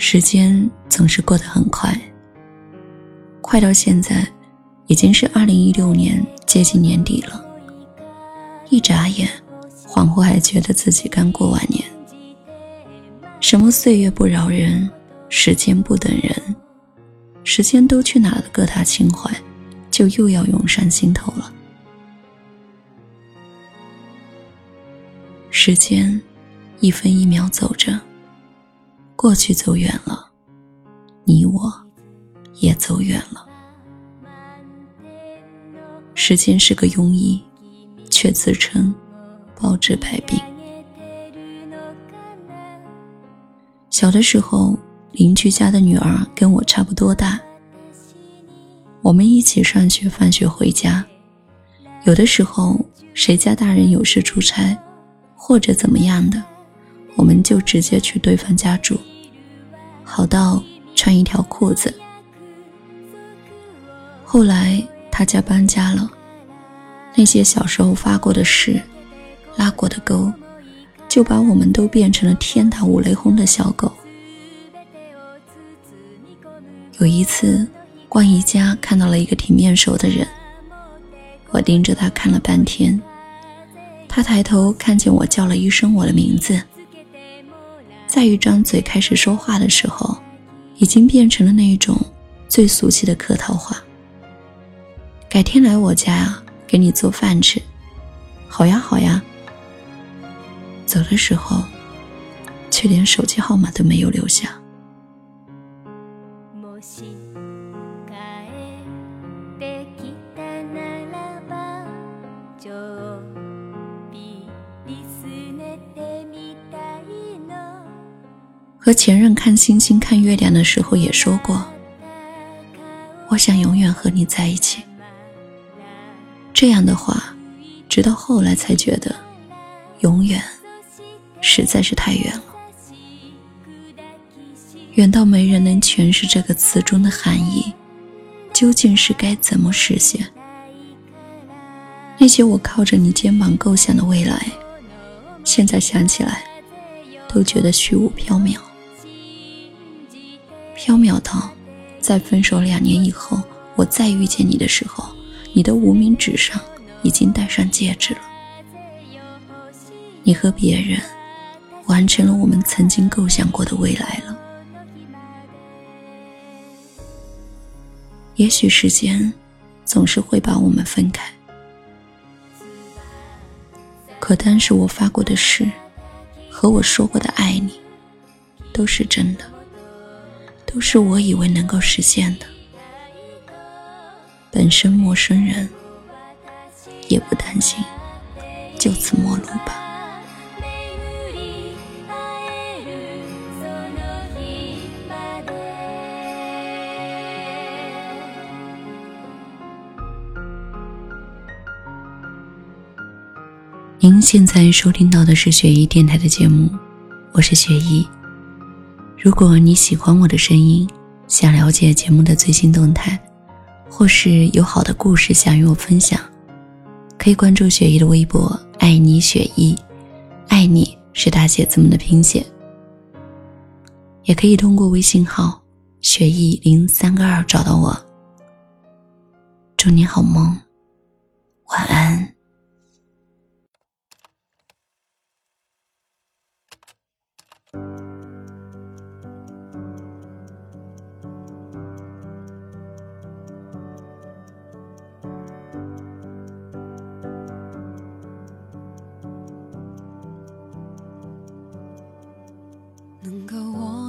时间总是过得很快，快到现在已经是二零一六年，接近年底了。一眨眼，恍惚还觉得自己刚过完年。什么岁月不饶人，时间不等人，时间都去哪了？各大情怀，就又要涌上心头了。时间一分一秒走着，过去走远了，你我也走远了。时间是个庸医，却自称包治百病。小的时候，邻居家的女儿跟我差不多大，我们一起上学，放学回家。有的时候，谁家大人有事出差。或者怎么样的，我们就直接去对方家住，好到穿一条裤子。后来他家搬家了，那些小时候发过的誓、拉过的钩，就把我们都变成了天打五雷轰的小狗。有一次逛宜家，看到了一个挺面熟的人，我盯着他看了半天。他抬头看见我，叫了一声我的名字。在一张嘴开始说话的时候，已经变成了那一种最俗气的客套话。改天来我家呀，给你做饭吃。好呀，好呀。走的时候，却连手机号码都没有留下。和前任看星星、看月亮的时候，也说过：“我想永远和你在一起。”这样的话，直到后来才觉得，永远实在是太远了，远到没人能诠释这个词中的含义，究竟是该怎么实现？那些我靠着你肩膀构想的未来，现在想起来，都觉得虚无缥缈。缥缈到，在分手两年以后，我再遇见你的时候，你的无名指上已经戴上戒指了。你和别人完成了我们曾经构想过的未来了。也许时间总是会把我们分开，可当时我发过的誓，和我说过的爱你，都是真的。都是我以为能够实现的。本身陌生人，也不担心就此陌路吧。您现在收听到的是雪姨电台的节目，我是雪姨。如果你喜欢我的声音，想了解节目的最新动态，或是有好的故事想与我分享，可以关注雪姨的微博“爱你雪姨”，爱你是大写字母的拼写。也可以通过微信号“雪姨零三个二”找到我。祝你好梦，晚安。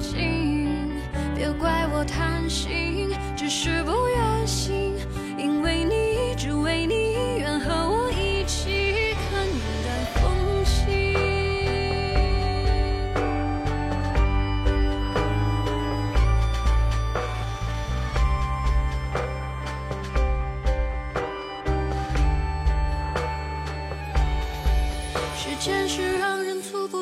风景。别怪我贪心，只是不愿醒，因为你，只为你，愿和我一起看云淡风轻。时间是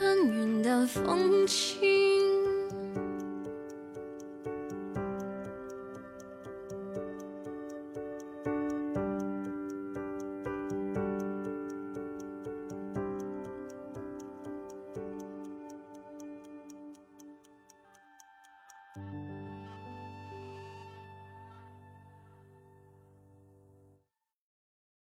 看云淡风轻